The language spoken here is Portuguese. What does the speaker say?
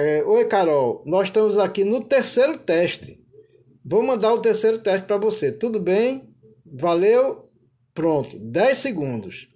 É, Oi, Carol. Nós estamos aqui no terceiro teste. Vou mandar o terceiro teste para você. Tudo bem? Valeu? Pronto. 10 segundos.